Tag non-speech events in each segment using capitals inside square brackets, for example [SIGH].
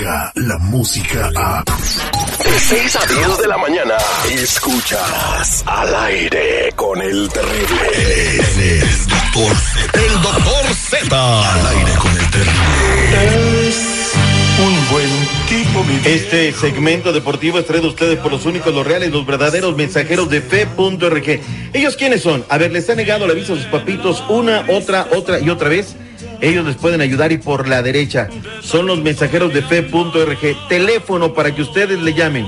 la música a... De 6 a 10 de la mañana, escuchas al aire con el terrible. El, doctor Z. El doctor Z. Al aire con el terrible. Es un buen tipo, mi Este segmento deportivo es traído a ustedes por los únicos, los reales, los verdaderos mensajeros de fe.rg. ¿Ellos quiénes son? A ver, les han negado la visa a sus papitos una, otra, otra y otra vez. Ellos les pueden ayudar y por la derecha. Son los mensajeros de fe.rg. Teléfono para que ustedes le llamen.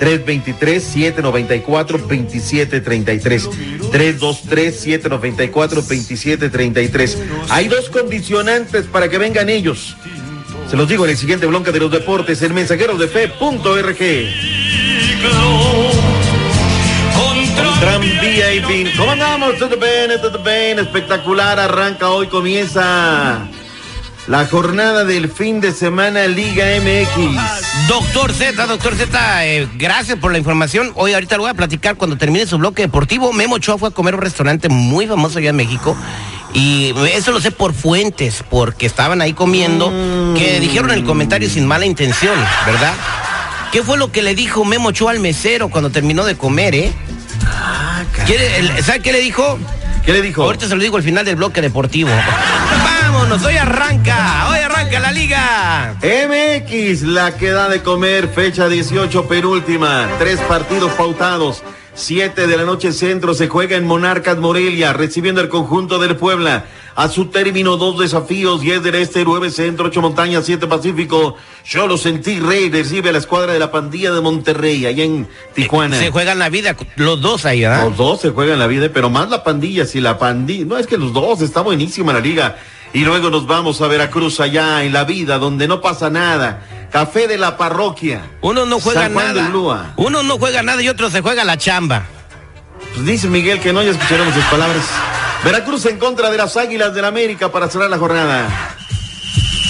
323-794-2733. 323-794-2733. Hay dos condicionantes para que vengan ellos. Se los digo en el siguiente bloque de los deportes, el mensajero fe.rg. Tram VIP. ¿Cómo andamos? Todo bien, todo bien. Espectacular. Arranca hoy, comienza la jornada del fin de semana Liga MX. Doctor Z, doctor Z, eh, gracias por la información. Hoy ahorita lo voy a platicar cuando termine su bloque deportivo. Memo Ochoa fue a comer a un restaurante muy famoso allá en México. Y eso lo sé por fuentes, porque estaban ahí comiendo, que dijeron el comentario sin mala intención, ¿verdad? ¿Qué fue lo que le dijo Memo Ochoa al mesero cuando terminó de comer, eh? ¿Quiere- el- ¿Sabe qué le dijo? ¿Qué le dijo? Ahorita se lo digo al final del bloque deportivo. Vámonos, hoy arranca, hoy arranca la liga. MX, la que da de comer, fecha 18, penúltima. Tres partidos pautados. Siete de la noche centro se juega en Monarcas Morelia, recibiendo el conjunto del Puebla. A su término, dos desafíos, 10 del este, 9 centro, 8 montañas, 7 pacífico. Yo lo sentí, Rey, recibe a la escuadra de la pandilla de Monterrey, allá en Tijuana. Se juegan la vida, los dos ahí, ¿verdad? Los dos se juegan la vida, pero más la pandilla, si la pandilla. No, es que los dos, está buenísima la liga. Y luego nos vamos a Veracruz allá en la vida, donde no pasa nada. Café de la parroquia. Uno no juega San Juan nada. Uno no juega nada y otro se juega la chamba. Pues dice Miguel que no, ya escucharemos sus palabras. Veracruz en contra de las Águilas del América para cerrar la jornada.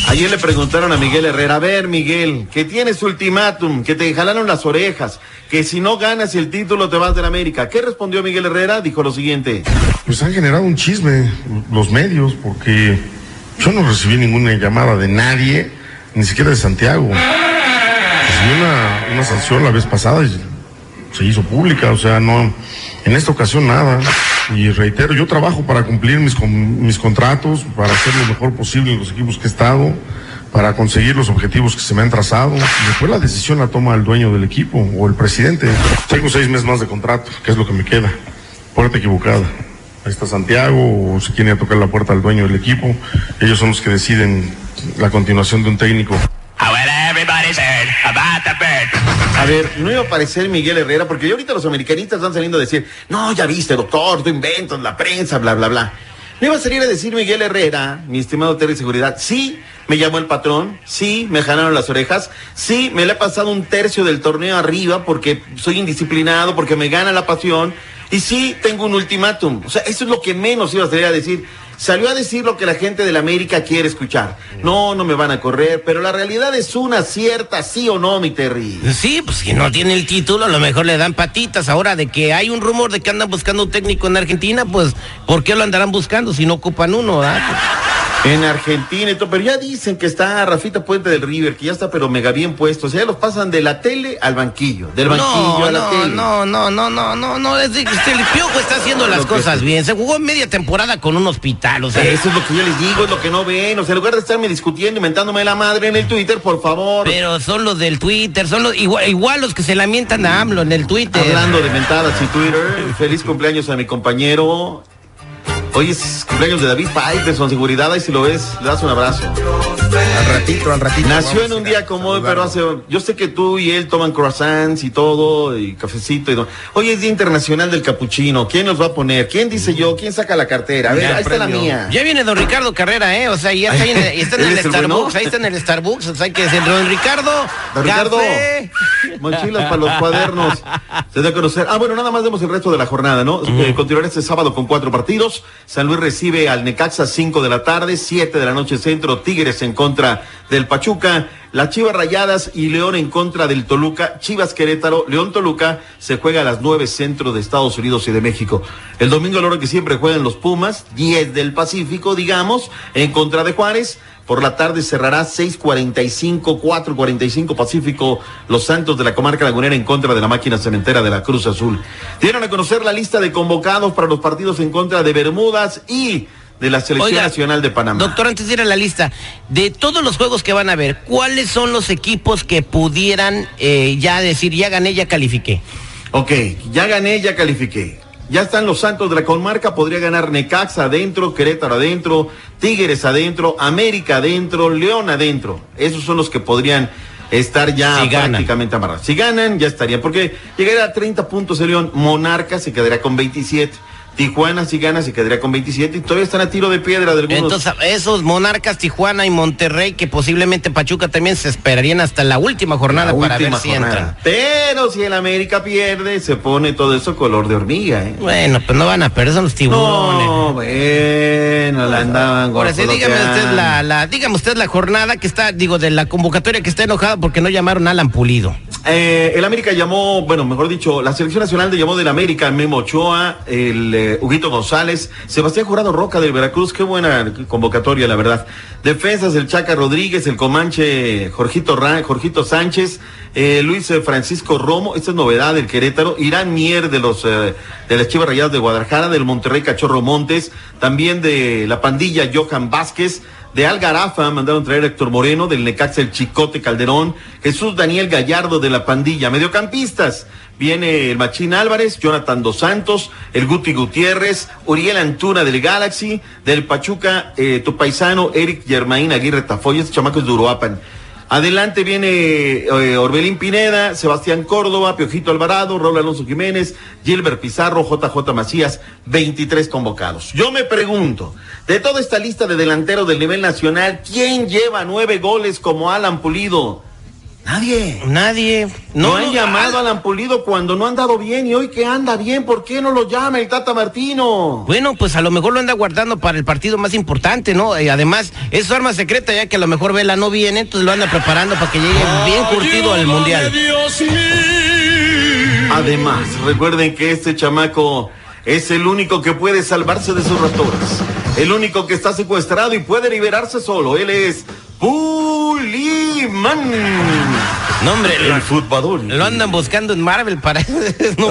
Ayer le preguntaron a Miguel Herrera, a ver Miguel, que tienes ultimátum, que te jalaron las orejas, que si no ganas el título te vas del América. ¿Qué respondió Miguel Herrera? Dijo lo siguiente. Pues han generado un chisme los medios porque yo no recibí ninguna llamada de nadie, ni siquiera de Santiago. Recibí una, una sanción la vez pasada y se hizo pública, o sea, no, en esta ocasión nada. Y reitero, yo trabajo para cumplir mis, mis contratos, para hacer lo mejor posible en los equipos que he estado, para conseguir los objetivos que se me han trazado. Después la decisión la toma el dueño del equipo o el presidente. Tengo seis meses más de contrato, que es lo que me queda. Puerta equivocada. Ahí está Santiago, o se quiere tocar la puerta al dueño del equipo. Ellos son los que deciden la continuación de un técnico. A ver, no iba a aparecer Miguel Herrera, porque ahorita los americanistas están saliendo a decir, no, ya viste, doctor, tú inventas la prensa, bla, bla, bla. No iba a salir a decir Miguel Herrera, mi estimado Terry Seguridad, sí, me llamó el patrón, sí, me jalaron las orejas, sí, me le he pasado un tercio del torneo arriba porque soy indisciplinado, porque me gana la pasión, y sí, tengo un ultimátum. O sea, eso es lo que menos iba a salir a decir. Salió a decir lo que la gente de la América quiere escuchar. No, no me van a correr, pero la realidad es una cierta, sí o no, mi Terry. Sí, pues si no tiene el título, a lo mejor le dan patitas. Ahora de que hay un rumor de que andan buscando un técnico en Argentina, pues ¿por qué lo andarán buscando si no ocupan uno, verdad? En Argentina y todo, pero ya dicen que está Rafita Puente del River, que ya está pero mega bien puesto. O sea, ya los pasan de la tele al banquillo, del banquillo No, a la no, tele. no, no, no, no, no, no, es de- este, el Piojo está haciendo las cosas bien. Se jugó media temporada con un hospital, o sea, Eso es lo que yo les digo, es lo que no ven. O sea, en lugar de estarme discutiendo, inventándome la madre en el Twitter, por favor. pero son los del Twitter, son los igual, igual los que se lamentan a AMLO en el Twitter. Hablando de mentadas y Twitter, feliz cumpleaños a mi compañero. Hoy es cumpleaños de David Faitelson, seguridad, y si lo ves, le das un abrazo. Al ratito, al ratito. Nació en un día como hoy, pero hace. Yo sé que tú y él toman croissants y todo, y cafecito y todo. Hoy es Día Internacional del Capuchino. ¿Quién nos va a poner? ¿Quién dice yo? ¿Quién saca la cartera? A ver, Ya, ahí está la mía. Ya viene don Ricardo Carrera, ¿eh? O sea, ya está, ahí en, el- está en [LAUGHS] ¿Él el es el Starbucks, bueno? ahí está en el Starbucks, o sea, que decir, don Ricardo, Don Ricardo. café. Mochilas para los cuadernos. Se da a conocer. Ah, bueno, nada más vemos el resto de la jornada, ¿no? Eh, continuará este sábado con cuatro partidos. San Luis recibe al Necaxa 5 de la tarde, 7 de la noche centro. Tigres en contra del Pachuca. Las Chivas Rayadas y León en contra del Toluca. Chivas Querétaro, León Toluca se juega a las 9 centro de Estados Unidos y de México. El domingo, la hora que siempre juegan los Pumas, 10 del Pacífico, digamos, en contra de Juárez. Por la tarde cerrará 6:45, 4:45 Pacífico, Los Santos de la Comarca Lagunera en contra de la máquina cementera de la Cruz Azul. Dieron a conocer la lista de convocados para los partidos en contra de Bermudas y de la Selección Oiga, Nacional de Panamá. Doctor, antes de ir a la lista, de todos los juegos que van a ver, ¿cuáles son los equipos que pudieran eh, ya decir, ya gané, ya califiqué? Ok, ya gané, ya califiqué. Ya están los Santos de la Comarca, podría ganar Necaxa adentro, Querétaro adentro, Tigres adentro, América adentro, León adentro. Esos son los que podrían estar ya Si prácticamente amarrados. Si ganan, ya estarían, porque llegaría a 30 puntos el León, Monarca se quedaría con 27. Tijuana si gana se quedaría con 27 y todavía están a tiro de piedra de algunos. Entonces, esos Monarcas, Tijuana y Monterrey, que posiblemente Pachuca también se esperarían hasta la última jornada La para última ver si jornada. entran. Pero si el América pierde, se pone todo eso color de hormiga, ¿eh? Bueno, pues no van a perder, son los tiburones. No, bueno, la andaban Ahora sí, dígame usted la, la, dígame usted la jornada que está, digo, de la convocatoria que está enojada porque no llamaron a Alan Pulido. Eh, el América llamó, bueno, mejor dicho, la selección nacional le llamó del América, Memo Ochoa, el eh, Huguito González, Sebastián Jurado Roca del Veracruz, qué buena convocatoria, la verdad. Defensas, el Chaca Rodríguez, el Comanche, Jorgito, Jorgito Sánchez, eh, Luis Francisco Romo, esta es novedad del Querétaro, Irán Mier de los eh, de las Chivas Rayadas de Guadalajara, del Monterrey Cachorro Montes, también de la pandilla Johan Vázquez, de Algarafa mandaron traer Héctor Moreno, del Necaxa el Chicote Calderón, Jesús Daniel Gallardo de la pandilla, mediocampistas. Viene el Machín Álvarez, Jonathan Dos Santos, el Guti Gutiérrez, Uriel Antuna del Galaxy, del Pachuca, eh, tu paisano Eric Germain Aguirre Tafoya, este chamaco es de Uruapan. Adelante viene eh, Orbelín Pineda, Sebastián Córdoba, Piojito Alvarado, Raúl Alonso Jiménez, Gilbert Pizarro, JJ Macías, 23 convocados. Yo me pregunto, de toda esta lista de delanteros del nivel nacional, ¿quién lleva nueve goles como Alan Pulido? Nadie. Nadie. No, No, han no, llamado a Al- Alan Pulido cuando no ha andado bien y hoy que anda bien, ¿por qué no lo llama el Tata Martino? Bueno, pues a lo mejor lo anda guardando para el partido más importante, ¿no? Y además, es su arma secreta, ya que a lo mejor Vela no viene, entonces lo anda preparando para que llegue bien curtido al Mundial. Además, recuerden que este chamaco es el único que puede salvarse de sus ratones. El único que está secuestrado y puede liberarse solo. Él es Puliman. No, hombre, El lo, lo andan buscando en Marvel para... [LAUGHS] no,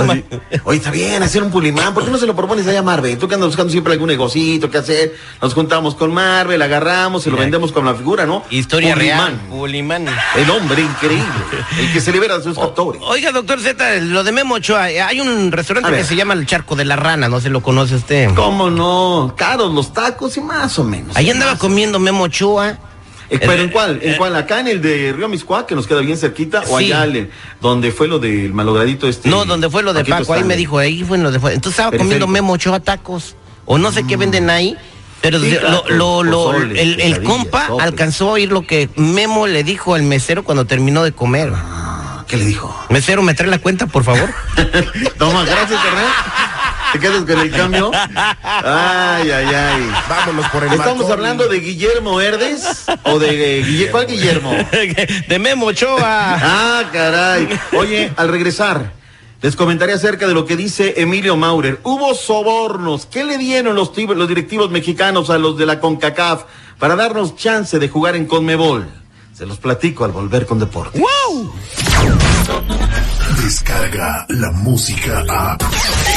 Oye, está bien hacer un Pulimán. ¿Por qué no se lo propones allá a Marvel? Tú que andas buscando siempre algún negocito que hacer. Nos juntamos con Marvel, agarramos y lo vendemos con la figura, ¿no? Historia Pulimán. real. Pulimán. El hombre increíble. El que se libera de sus factores. Oiga, doctor Z, lo de Memo Ochoa, eh, hay un restaurante que se llama El Charco de la Rana, no se lo conoce usted. ¿Cómo no? Caros los tacos y más o menos. Ahí andaba comiendo Memo Ochoa. Eh, ¿Pero en cuál? ¿En eh, cuál? ¿Acá en el de Río Miscuá, que nos queda bien cerquita? ¿O Sí. allá el- donde fue lo del malogradito este? No, donde fue lo de Paco, ahí me dijo, ahí fue lo de. Entonces estaba Periférico. comiendo Memo Ochoa tacos. O no sé qué venden ahí. Pero Sí, de- lo, tacos, lo- lo- pozole, el, compa sopes. alcanzó a oír lo que Memo le dijo al mesero cuando terminó de comer. Ah, ¿Qué le dijo? Mesero, ¿me trae la cuenta, por favor? [LAUGHS] Toma, gracias, carnal. ¿Te quedas con el cambio? Ay, ay, ay. Vámonos por el ¿Estamos hablando de Guillermo Herdes? ¿O de eh, Guille- cuál Guillermo? [LAUGHS] de Memo Ochoa. Ah, caray. Oye, al regresar, les comentaré acerca de lo que dice Emilio Maurer. Hubo sobornos. ¿Qué le dieron los, los directivos mexicanos a los de la CONCACAF para darnos chance de jugar en Conmebol? Se los platico al volver con deporte. Descarga la música a.